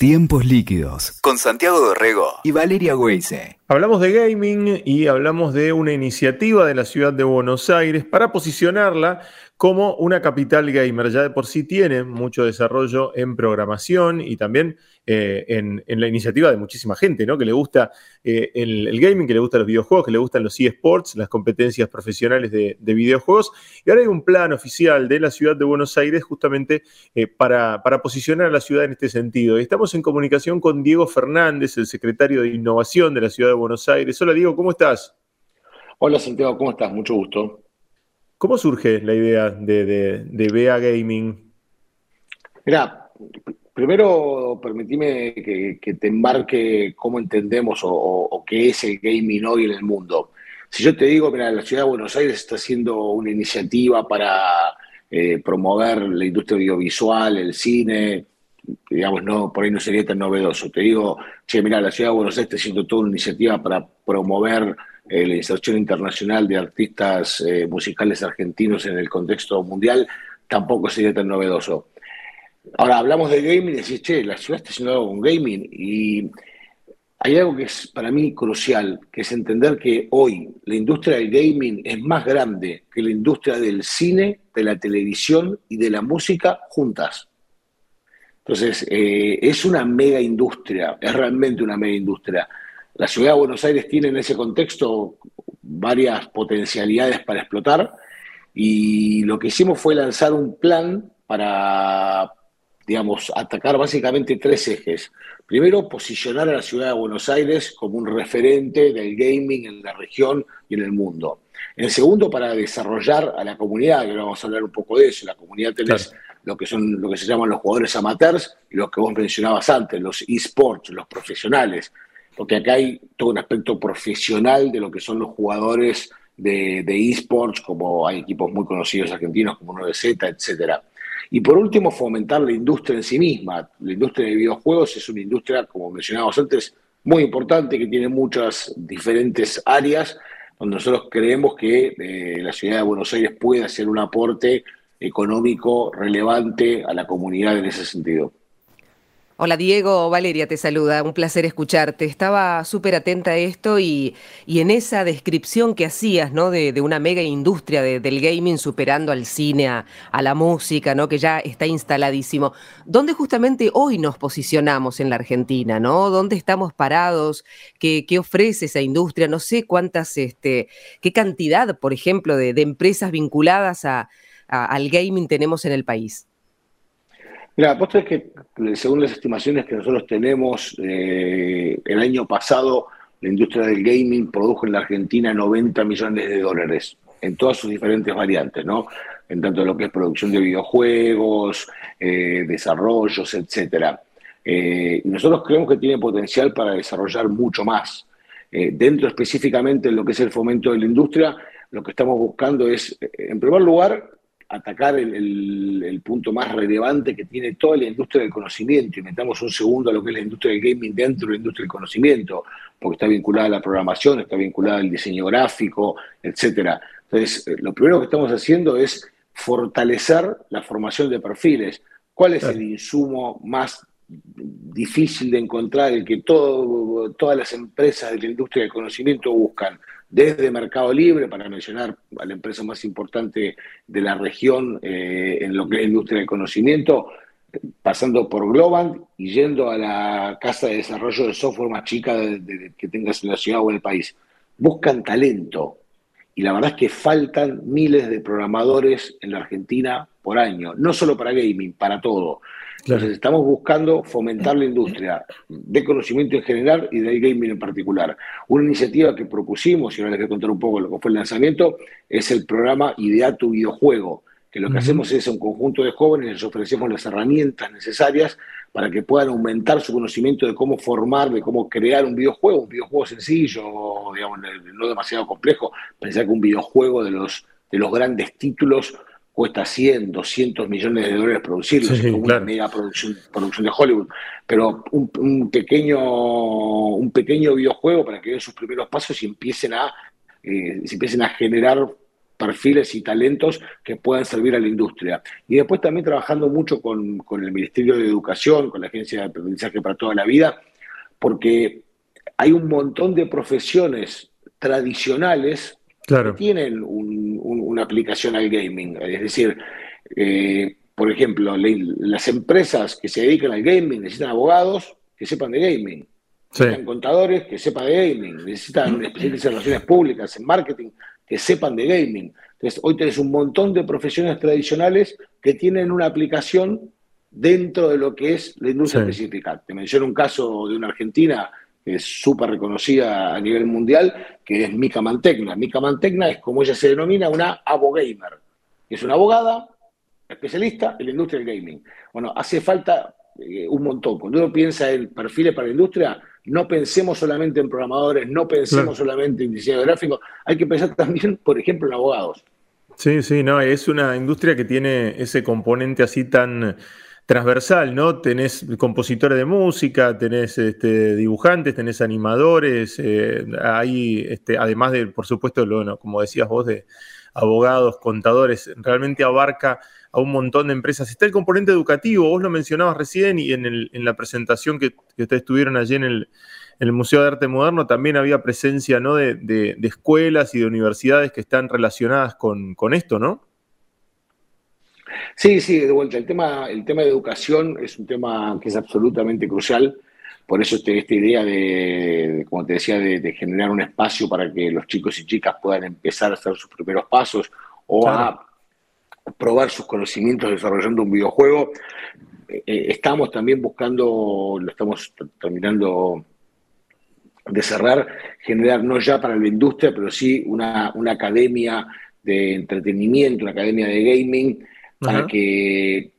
Tiempos líquidos con Santiago Dorrego y Valeria Weise. Hablamos de gaming y hablamos de una iniciativa de la ciudad de Buenos Aires para posicionarla como una capital gamer. Ya de por sí tiene mucho desarrollo en programación y también eh, en, la iniciativa de muchísima gente, ¿no? Que le gusta eh, el, gaming, que le gustan los videojuegos, que le gustan los eSports, las competencias profesionales de, videojuegos. Y ahora hay un plan oficial de la ciudad de Buenos Aires justamente eh, para, para, posicionar a la ciudad en este sentido. estamos en comunicación con Diego Fernández, el secretario de Innovación de la ciudad de Buenos Aires. Hola Diego, ¿cómo estás? Hola Santiago, ¿cómo estás? Mucho gusto. ¿Cómo surge la idea de, de, BA Gaming? Mira, primero permitime que, te embarque cómo entendemos o, qué es el gaming hoy en el mundo. Si yo te digo, mira, la ciudad de Buenos Aires está haciendo una iniciativa para eh, promover la industria audiovisual, el cine, digamos, no, por ahí no sería tan novedoso. Te digo, che, mira, la ciudad de Buenos Aires está haciendo toda una iniciativa para promover eh, la inserción internacional de artistas eh, musicales argentinos en el contexto mundial, tampoco sería tan novedoso. Ahora hablamos de gaming y decís, che, la ciudad está haciendo algo con gaming y hay algo que es para mí crucial, que es entender que hoy la industria del gaming es más grande que la industria del cine, de la televisión y de la música juntas. Entonces, eh, es una mega industria, es realmente una mega industria. La ciudad de Buenos Aires tiene en ese contexto varias potencialidades para explotar y lo que hicimos fue lanzar un plan para, digamos, atacar básicamente tres ejes. Primero, posicionar a la ciudad de Buenos Aires como un referente del gaming en la región y en el mundo. El segundo, para desarrollar a la comunidad, que ahora vamos a hablar un poco de eso. La comunidad tenés lo que son lo que se llaman los jugadores amateurs y los que vos mencionabas antes, los esports, los profesionales porque acá hay todo un aspecto profesional de lo que son los jugadores de, esports, como hay equipos muy conocidos argentinos como 9Z, etcétera. Y por último, fomentar la industria en sí misma. La industria de videojuegos es una industria, como mencionábamos antes, muy importante, que tiene muchas diferentes áreas, donde nosotros creemos que eh, la ciudad de Buenos Aires puede hacer un aporte económico relevante a la comunidad en ese sentido. Hola Diego, Valeria te saluda, un placer escucharte. Estaba súper atenta a esto y, en esa descripción que hacías, ¿no? De, una mega industria del gaming superando al cine, a, la música, ¿no? Que ya está instaladísimo. ¿Dónde justamente hoy nos posicionamos en la Argentina, ¿no? ¿Dónde estamos parados? ¿Qué, ofrece esa industria? No sé cuántas, este, qué cantidad, por ejemplo, de, empresas vinculadas al gaming tenemos en el país. Mira, apuesto es que según las estimaciones que nosotros tenemos, eh, el año pasado la industria del gaming produjo en la Argentina 90 millones de dólares en todas sus diferentes variantes, ¿no? En tanto lo que es producción de videojuegos, eh, desarrollos, etcétera. Eh, nosotros creemos que tiene potencial para desarrollar mucho más. dentro específicamente de lo que es el fomento de la industria, lo que estamos buscando es, en primer lugar, atacar el, punto más relevante que tiene toda la industria del conocimiento y metamos un segundo a lo que es la industria del gaming dentro de la industria del conocimiento, porque está vinculada a la programación, está vinculada al diseño gráfico, etcétera. Entonces, eh, lo primero que estamos haciendo es fortalecer la formación de perfiles. ¿Cuál es el insumo más difícil de encontrar, el que todo, todas las empresas de la industria del conocimiento buscan? Desde Mercado Libre, para mencionar a la empresa más importante de la región eh, en lo que es la industria del conocimiento, pasando por Globant y yendo a la casa de desarrollo de software más chica que tengas en la ciudad o en el país. Buscan talento. Y la verdad es que faltan miles de programadores en la Argentina por año, no solo para gaming, para todo. Entonces estamos buscando fomentar la industria de conocimiento en general y del gaming en particular. Una iniciativa que propusimos, y ahora les voy a contar un poco lo que fue el lanzamiento, es el programa Idea tu videojuego, que lo que hacemos es a un conjunto de jóvenes les ofrecemos las herramientas necesarias para que puedan aumentar su conocimiento de cómo formar, de cómo crear un videojuego, un videojuego sencillo, digamos, no demasiado complejo. Pensar que un videojuego de los, de los grandes títulos cuesta 100, 200 millones de dólares producirlo, es como una mega producción, producción de Hollywood, pero un, pequeño, un pequeño videojuego para que den sus primeros pasos y empiecen a, eh, empiecen a generar perfiles y talentos que puedan servir a la industria. Y después también trabajando mucho con, con el Ministerio de Educación, con la Agencia de Aprendizaje para toda la vida, porque hay un montón de profesiones tradicionales tienen una aplicación al gaming. Es decir, eh, por ejemplo, las empresas que se dedican al gaming necesitan abogados que sepan de gaming. Necesitan contadores que sepan de gaming. Necesitan especialistas en relaciones públicas, en marketing, que sepan de gaming. Entonces, hoy tenés un montón de profesiones tradicionales que tienen una aplicación dentro de lo que es la industria específica. Te menciono un caso de una argentina que es súper reconocida a nivel mundial, que es Mika Mantegna. Mika Mantegna es, como ella se denomina, una abogamer. Es una abogada especialista en la industria del gaming. Bueno, hace falta eh, un montón. Cuando uno piensa en perfiles para la industria, no pensemos solamente en programadores, no pensemos solamente en diseño gráfico, hay que pensar también, por ejemplo, en abogados. Sí, sí, no, es una industria que tiene ese componente así tan transversal, ¿no? Tenés compositores de música, tenés este, dibujantes, tenés animadores, eh, hay, este, además de, por supuesto, lo, como decías vos, de abogados, contadores, realmente abarca a un montón de empresas. Está el componente educativo, vos lo mencionabas recién y en, la presentación que, ustedes tuvieron allí en el, Museo de Arte Moderno también había presencia ¿no? de, escuelas y de universidades que están relacionadas con, con esto, ¿no? Sí, sí, de vuelta. El tema, el tema de educación es un tema que es absolutamente crucial. Por eso este, esta idea de, como te decía, de, generar un espacio para que los chicos y chicas puedan empezar a hacer sus primeros pasos o a probar sus conocimientos desarrollando un videojuego. Eh, eh, estamos también buscando, lo estamos terminando de cerrar, generar no ya para la industria, pero sí una, una academia de entretenimiento, una academia de gaming para que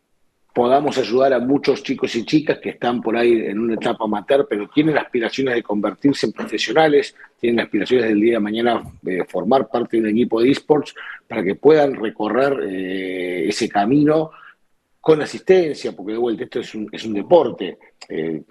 podamos ayudar a muchos chicos y chicas que están por ahí en una etapa amateur, pero tienen aspiraciones de convertirse en profesionales, tienen aspiraciones del día de mañana de formar parte de un equipo de esports, para que puedan recorrer eh, ese camino con asistencia, porque de vuelta esto es un, es un deporte. Eh,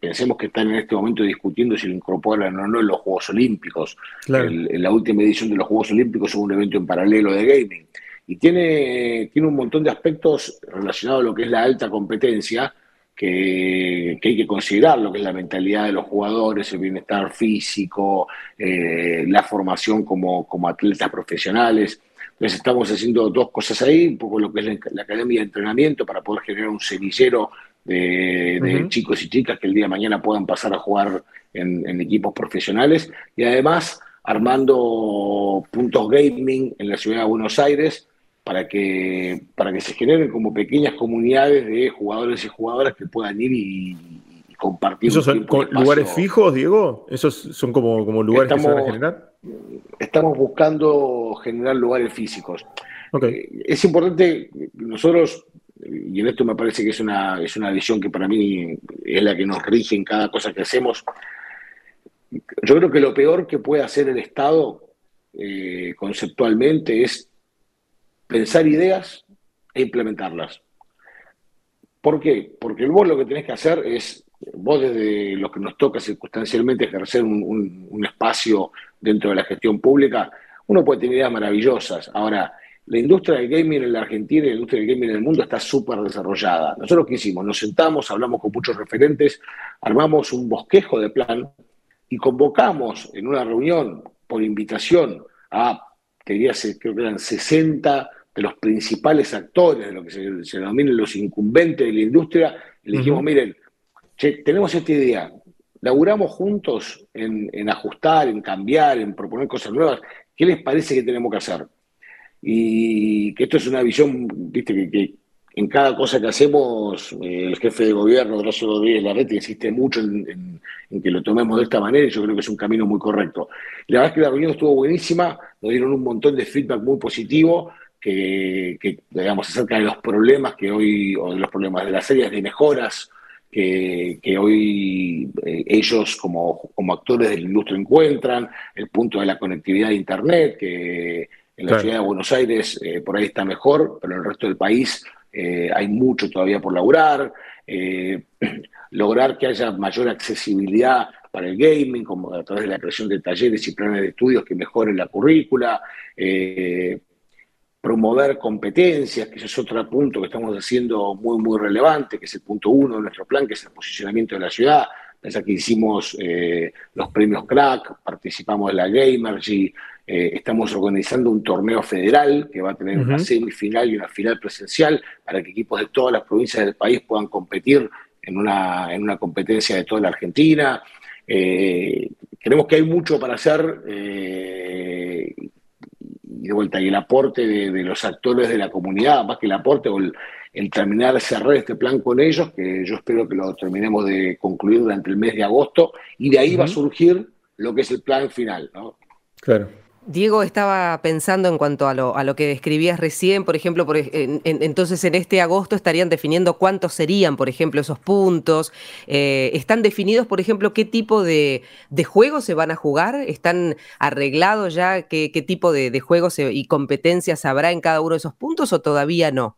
pensemos que están en este momento discutiendo si lo incorporan o no en los Juegos Olímpicos. en la última edición de los Juegos Olímpicos hubo un evento en paralelo de gaming y tiene, tiene un montón de aspectos relacionados a lo que es la alta competencia, que, hay que considerar, lo que es la mentalidad de los jugadores, el bienestar físico, eh, la formación como, como atletas profesionales. Entonces estamos haciendo dos cosas ahí, un poco lo que es la, academia de entrenamiento para poder generar un semillero de, chicos y chicas que el día de mañana puedan pasar a jugar en, en equipos profesionales y además armando puntos gaming en la ciudad de Buenos Aires para que, para que se generen como pequeñas comunidades de jugadores y jugadoras que puedan ir y, compartir. ¿Esos son lugares fijos, Diego? ¿Esos son como, como lugares que se van a generar? Estamos buscando generar lugares físicos. Eh, es importante, nosotros, y en esto me parece que es una, es una visión que para mí es la que nos rige en cada cosa que hacemos. Yo creo que lo peor que puede hacer el Estado eh, conceptualmente es pensar ideas e implementarlas. ¿Por qué? Porque vos lo que tenés que hacer es, vos desde lo que nos toca circunstancialmente ejercer un, espacio dentro de la gestión pública, uno puede tener ideas maravillosas. Ahora, la industria del gaming en la Argentina y la industria del gaming en el mundo está súper desarrollada. Nosotros qué hicimos? Nos sentamos, hablamos con muchos referentes, armamos un bosquejo de plan y convocamos en una reunión por invitación a, quería creo que eran 60 de los principales actores de lo que se, se denominan los incumbentes de la industria, le dijimos, miren, tenemos esta idea, laburamos juntos en, ajustar, en cambiar, en proponer cosas nuevas, ¿qué les parece que tenemos que hacer? Y que esto es una visión, viste, que, en cada cosa que hacemos, eh, el jefe de gobierno, Horacio Rodríguez Larrete, insiste mucho en, en, que lo tomemos de esta manera y yo creo que es un camino muy correcto. La verdad es que la reunión estuvo buenísima, nos dieron un montón de feedback muy positivo que, digamos, acerca de los problemas que hoy, o de los problemas de las series de mejoras que, hoy eh, ellos como, como, actores de la industria encuentran, el punto de la conectividad de Internet, que en la ciudad de Buenos Aires eh, por ahí está mejor, pero en el resto del país eh, hay mucho todavía por laburar, lograr que haya mayor accesibilidad para el gaming, como a través de la creación de talleres y planes de estudios que mejoren la currícula, promover competencias, que ese es otro punto que estamos haciendo muy, muy relevante, que es el punto uno de nuestro plan, que es el posicionamiento de la ciudad. Pensá que hicimos eh, los premios Crack, participamos en la Gamergy, eh, estamos organizando un torneo federal que va a tener una semifinal y una final presencial para que equipos de todas las provincias del país puedan competir en una, en una competencia de toda la Argentina. Eh, creemos que hay mucho para hacer y de vuelta, y el aporte de, los actores de la comunidad, más que el aporte o el, terminar de cerrar este plan con ellos, que yo espero que lo terminemos de concluir durante el mes de agosto, y de ahí va a surgir lo que es el plan final, ¿no? Claro. Diego estaba pensando en cuanto a lo, a lo que describías recién, por ejemplo, por, entonces en este agosto estarían definiendo cuántos serían, por ejemplo, esos puntos. Eh, ¿Están definidos, por ejemplo, qué tipo de, juegos se van a jugar? ¿Están arreglados ya qué, tipo de, juegos y competencias habrá en cada uno de esos puntos o todavía no?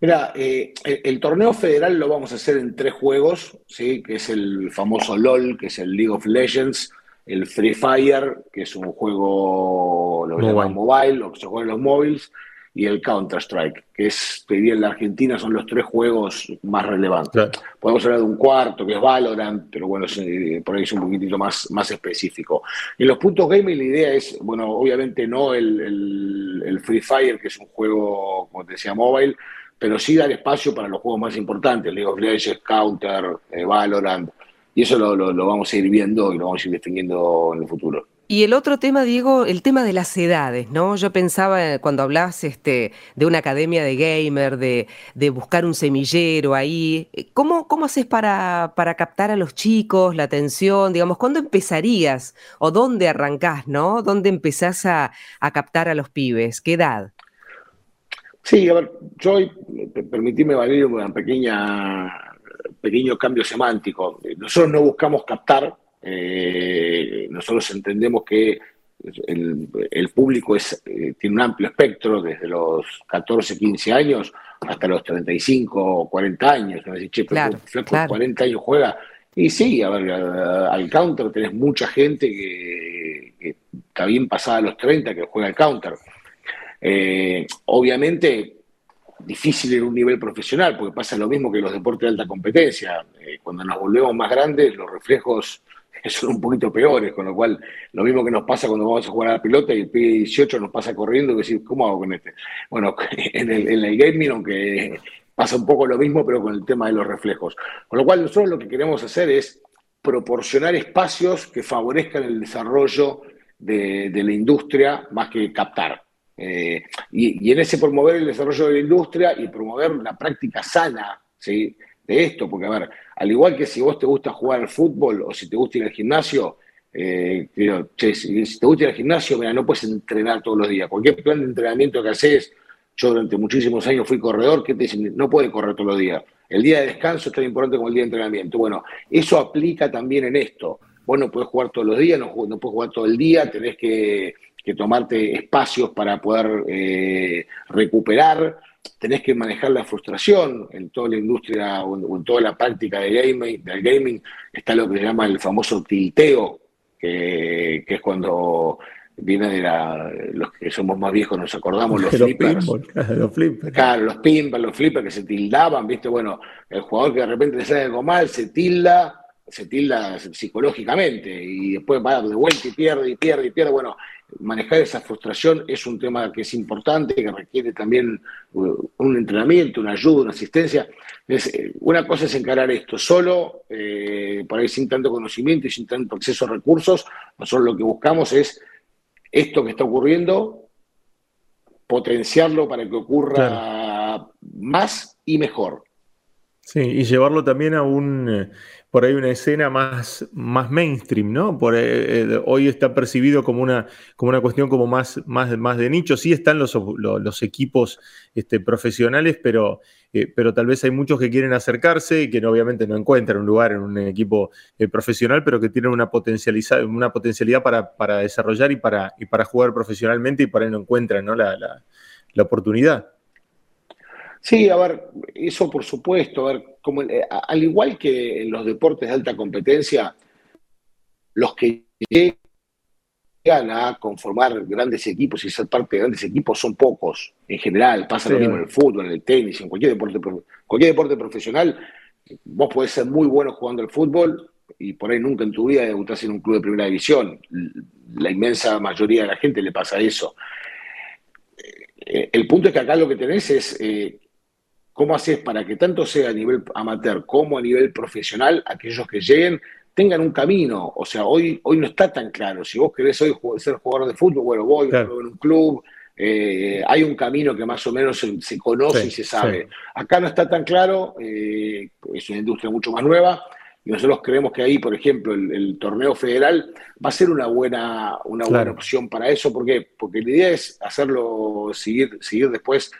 Mira, eh, el, torneo federal lo vamos a hacer en tres juegos, ¿sí? que es el famoso LOL, que es el League of Legends, el Free Fire, que es un juego, lo mobile. mobile, lo que se juega en los móviles, y el Counter-Strike, que es, te en la Argentina son los tres juegos más relevantes. Podemos hablar de un cuarto, que es Valorant, pero bueno, por ahí es un poquitito más, más específico. En los puntos gaming la idea es, bueno, obviamente no el, Free Fire, que es un juego, como te decía, mobile, pero sí dar espacio para los juegos más importantes, League of Legends, Counter, eh, Valorant, y eso lo, vamos a ir viendo y lo vamos a ir definiendo en el futuro. Y el otro tema, Diego, el tema de las edades, ¿no? Yo pensaba eh, cuando hablas este, de una academia de gamer, de, buscar un semillero ahí, eh, ¿cómo, cómo haces para, para, captar a los chicos, la atención? Digamos, ¿cuándo empezarías o dónde arrancás, ¿no? ¿Dónde empezás a, captar a los pibes? ¿Qué edad? Sí, a ver, yo, permitime, Valerio, una pequeña pequeño cambio semántico. Nosotros no buscamos captar, eh, nosotros entendemos que el, público es, eh, tiene un amplio espectro, desde los 14, 15 años hasta los 35 o 40 años. che, claro, 40 años juega. Y sí, a ver, al counter tenés mucha gente que, está bien pasada a los 30 que juega al counter. Eh, obviamente, difícil en un nivel profesional, porque pasa lo mismo que los deportes de alta competencia. Eh, cuando nos volvemos más grandes, los reflejos son un poquito peores, con lo cual lo mismo que nos pasa cuando vamos a jugar a la pelota y el P18 nos pasa corriendo y decir, ¿cómo hago con este? Bueno, en el, en el gaming, aunque pasa un poco lo mismo, pero con el tema de los reflejos. Con lo cual nosotros lo que queremos hacer es proporcionar espacios que favorezcan el desarrollo de la industria más que captar. Eh, y, en ese promover el desarrollo de la industria y promover la práctica sana ¿sí? de esto, porque a ver, al igual que si vos te gusta jugar al fútbol o si te gusta ir al gimnasio, eh, si, te gusta ir al gimnasio, mira, no puedes entrenar todos los días. Cualquier plan de entrenamiento que haces, yo durante muchísimos años fui corredor, que te dicen? No puede correr todos los días. El día de descanso es tan importante como el día de entrenamiento. Bueno, eso aplica también en esto. Vos no podés jugar todos los días, no, no puedes jugar todo el día, tenés que que tomarte espacios para poder eh, recuperar, tenés que manejar la frustración en toda la industria o en, toda la práctica de gaming, del gaming, está lo que se llama el famoso tilteo, que, es cuando viene de la, los que somos más viejos, nos acordamos, los flippers. los flippers. Claro, los pinballs, los flippers que se tildaban, ¿viste? Bueno, el jugador que de repente le sale algo mal, se tilda, se tilda psicológicamente y después va de vuelta y pierde y pierde y pierde. Bueno, manejar esa frustración es un tema que es importante, que requiere también uh, un entrenamiento, una ayuda, una asistencia. Eh, una cosa es encarar esto solo, eh, por ahí sin tanto conocimiento y sin tanto acceso a recursos. Nosotros lo que buscamos es esto que está ocurriendo, potenciarlo para que ocurra más y mejor. Sí, y llevarlo también a un, eh, por ahí una escena más, más mainstream, ¿no? Por, eh, eh, hoy está percibido como una, como una cuestión como más, más, más de nicho. Sí están los, los, equipos este, profesionales, pero, pero tal vez hay muchos que quieren acercarse y que obviamente no encuentran un lugar en un equipo profesional, pero que tienen una, una potencialidad para, para, desarrollar y para, y para jugar profesionalmente y por ahí no encuentran ¿no? La, la, la oportunidad. Sí, a ver, eso por supuesto, a ver, como, eh, al igual que en los deportes de alta competencia, los que a conformar grandes equipos y ser parte de grandes equipos son pocos. En general, pasa lo mismo en el fútbol, en el tenis, en cualquier deporte, cualquier deporte profesional. Vos podés ser muy bueno jugando al fútbol y por ahí nunca en tu vida debutás en un club de primera división. La inmensa mayoría de la gente le pasa eso. Eh, el punto es que acá lo que tenés es eh, cómo haces para que tanto sea a nivel amateur como a nivel profesional, aquellos que lleguen tengan un camino. O sea, hoy, hoy no está tan claro. Si vos querés hoy ser jugador de fútbol, bueno, voy, en un club, eh, hay un camino que más o menos se, conoce y se sabe. Acá no está tan claro, eh, es una industria mucho más nueva. Y nosotros creemos que ahí, por ejemplo, el, torneo federal va a ser una buena, una buena opción para eso. ¿Por Porque la idea es hacerlo, seguir, seguir después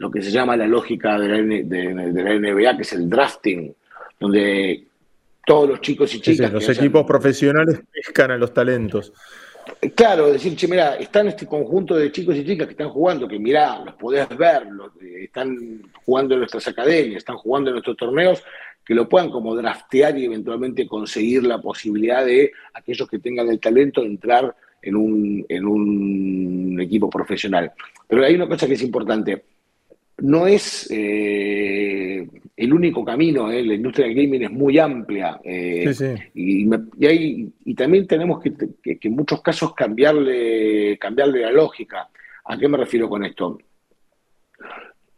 lo que se llama la lógica de la, de la NBA, que es el drafting, donde todos los chicos y chicas. los equipos profesionales pescan a los talentos. Claro, decir, che, mira, están este conjunto de chicos y chicas que están jugando, que mirá, los podés ver, eh, están jugando en nuestras academias, están jugando en nuestros torneos, que lo puedan como draftear y eventualmente conseguir la posibilidad de aquellos que tengan el talento de entrar en un, en un equipo profesional. Pero hay una cosa que es importante no es eh, el único camino, eh. la industria del gaming es muy amplia eh, Y, también tenemos que, en muchos casos cambiarle, cambiarle la lógica. ¿A qué me refiero con esto?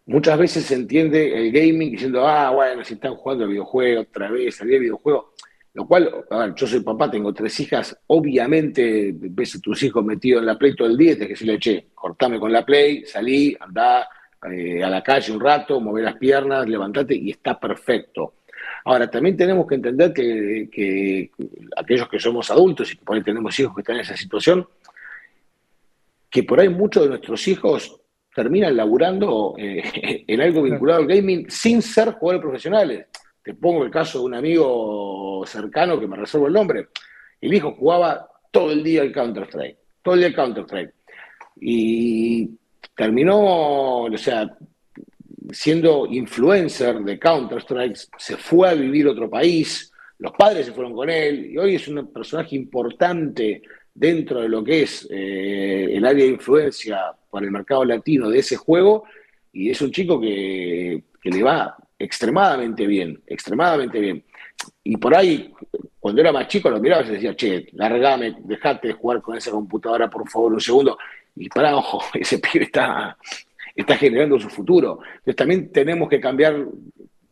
Muchas veces se entiende el gaming diciendo, ah, bueno, si están jugando videojuegos otra vez, salía videojuego. Lo cual, yo soy papá, tengo tres hijas, obviamente ves a tus hijos metidos en la Play todo el día, te que le che, cortame con la Play, salí, andá, eh, a la calle un rato, mover las piernas, levantate y está perfecto. Ahora, también tenemos que entender que, aquellos que somos adultos y que por ahí tenemos hijos que están en esa situación, que por ahí muchos de nuestros hijos terminan laburando eh, en algo vinculado al gaming sin ser jugadores profesionales. Te pongo el caso de un amigo cercano que me resuelvo el nombre. El hijo jugaba todo el día el Counter-Strike, todo el día el Counter-Strike. Y terminó, o sea, siendo influencer de Counter-Strike, se fue a vivir otro país, los padres se fueron con él, y hoy es un personaje importante dentro de lo que es eh, el área de influencia para el mercado latino de ese juego, y es un chico que, que le va extremadamente bien, extremadamente bien. Y por ahí, cuando era más chico, lo miraba y decía, che, largame, dejate de jugar con esa computadora, por favor, un segundo y para, ojo, ese pibe está, está generando su futuro. Entonces también tenemos que cambiar,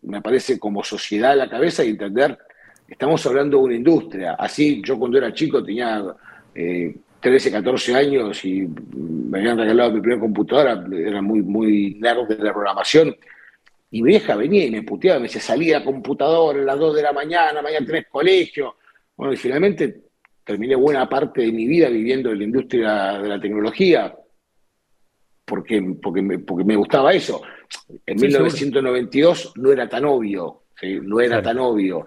me parece, como sociedad la cabeza y entender, estamos hablando de una industria. Así yo cuando era chico tenía 13, eh, 14 años y me habían regalado mi primera computadora, era muy, muy nerd de la programación. Y mi vieja venía y me puteaba, me decía, salía a computadora a las 2 de la mañana, mañana tenés colegio. Bueno, y finalmente terminé buena parte de mi vida viviendo en la industria de la tecnología, porque, porque, me, porque me gustaba eso. En 1992 no era tan obvio, no era tan obvio.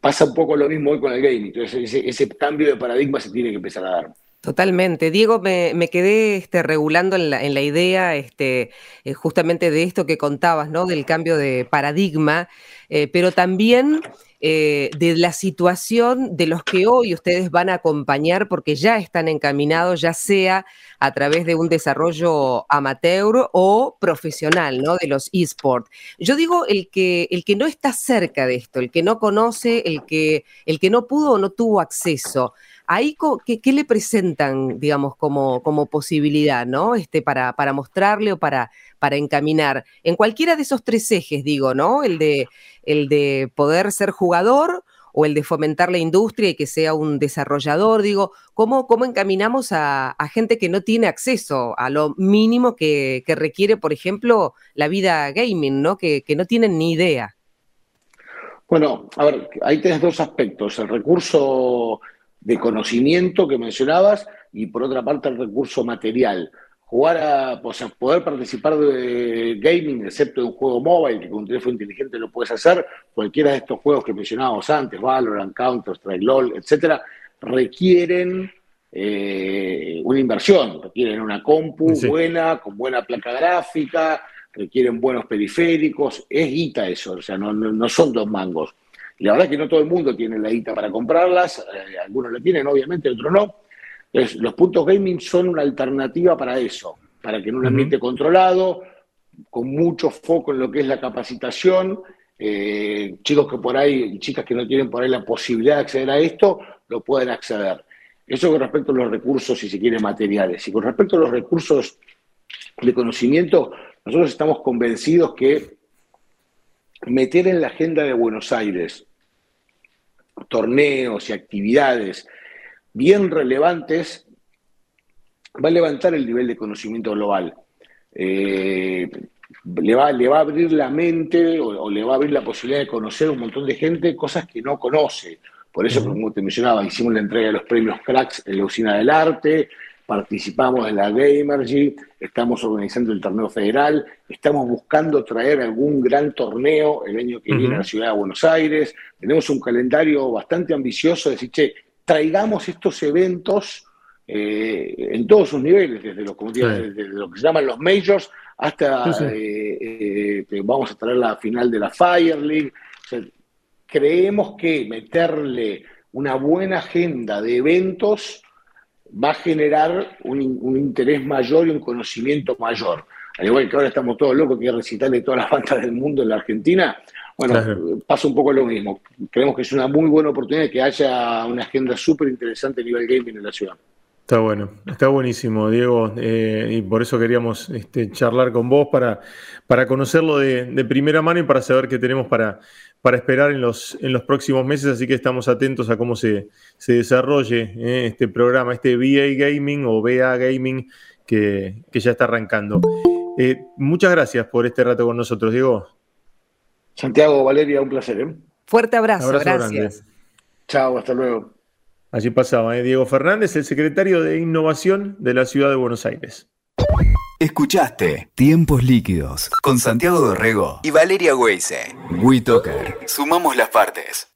Pasa un poco lo mismo hoy con el gaming, entonces ese, cambio de paradigma se tiene que empezar a dar. Totalmente. Diego, me, quedé este, regulando en la, en la idea este, eh, justamente de esto que contabas, ¿no? Del cambio de paradigma, eh, pero también eh, de la situación de los que hoy ustedes van a acompañar porque ya están encaminados, ya sea a través de un desarrollo amateur o profesional, ¿no? De los esports. Yo digo el que, el que no está cerca de esto, el que no conoce, el que, el que no pudo o no tuvo acceso. Ahí, ¿qué, le presentan, digamos, como, como posibilidad, ¿no? Este, para, para mostrarle o para, para encaminar. En cualquiera de esos tres ejes, digo, ¿no? El de, el de poder ser jugador o el de fomentar la industria y que sea un desarrollador, digo, ¿cómo, cómo encaminamos a, gente que no tiene acceso a lo mínimo que, requiere, por ejemplo, la vida gaming, ¿no? Que, que no tienen ni idea. Bueno, a ver, ahí tienes dos aspectos. El recurso de conocimiento que mencionabas y por otra parte el recurso material. Jugar a, poder participar de gaming, excepto de un juego móvil, que con un teléfono inteligente lo puedes hacer, cualquiera de estos juegos que mencionábamos antes, Valorant, Counter, Strike, LOL, etcétera, requieren eh, una inversión, requieren una compu buena, con buena placa gráfica, requieren buenos periféricos, es guita eso, o sea, no, no son dos mangos. Y la verdad es que no todo el mundo tiene la guita para comprarlas, eh, algunos la tienen, obviamente, otros no. Entonces, los puntos gaming son una alternativa para eso, para que en un ambiente controlado, con mucho foco en lo que es la capacitación, eh, chicos que por ahí, chicas que no tienen por ahí la posibilidad de acceder a esto, lo pueden acceder. Eso con respecto a los recursos, si se quiere, materiales. Y con respecto a los recursos de conocimiento, nosotros estamos convencidos que meter en la agenda de Buenos Aires torneos y actividades bien relevantes va a levantar el nivel de conocimiento global. Eh, le, va, le va a abrir la mente o, le va a abrir la posibilidad de conocer un montón de gente cosas que no conoce. Por eso, como te mencionaba, hicimos la entrega de los premios Cracks en la Usina del Arte, participamos en la Gamergy, estamos organizando el torneo federal, estamos buscando traer algún gran torneo el año que viene a la ciudad de Buenos Aires, tenemos un calendario bastante ambicioso, de decir, che, traigamos estos eventos eh, en todos sus niveles, desde, lo que se llaman los majors hasta eh, eh, vamos a traer la final de la Fire League. creemos que meterle una buena agenda de eventos va a generar un, interés mayor y un conocimiento mayor. Al igual que ahora estamos todos locos, que recitarle todas las bandas del mundo en la Argentina, bueno, pasa un poco lo mismo. Creemos que es una muy buena oportunidad que haya una agenda súper interesante a nivel gaming en la ciudad. Está bueno, está buenísimo, Diego, eh, y por eso queríamos este, charlar con vos para, para conocerlo de, primera mano y para saber qué tenemos para, para esperar en los, en los próximos meses, así que estamos atentos a cómo se, se desarrolle eh, este programa, este VA Gaming o VA Gaming que, ya está arrancando. Eh, muchas gracias por este rato con nosotros, Diego. Santiago, Valeria, un placer. Fuerte abrazo, gracias. Chao, hasta luego. Allí pasaba ¿eh? Diego Fernández, el secretario de Innovación de la Ciudad de Buenos Aires. Escuchaste Tiempos Líquidos con Santiago Dorrego y Valeria Weise. WeToker. Sumamos las partes.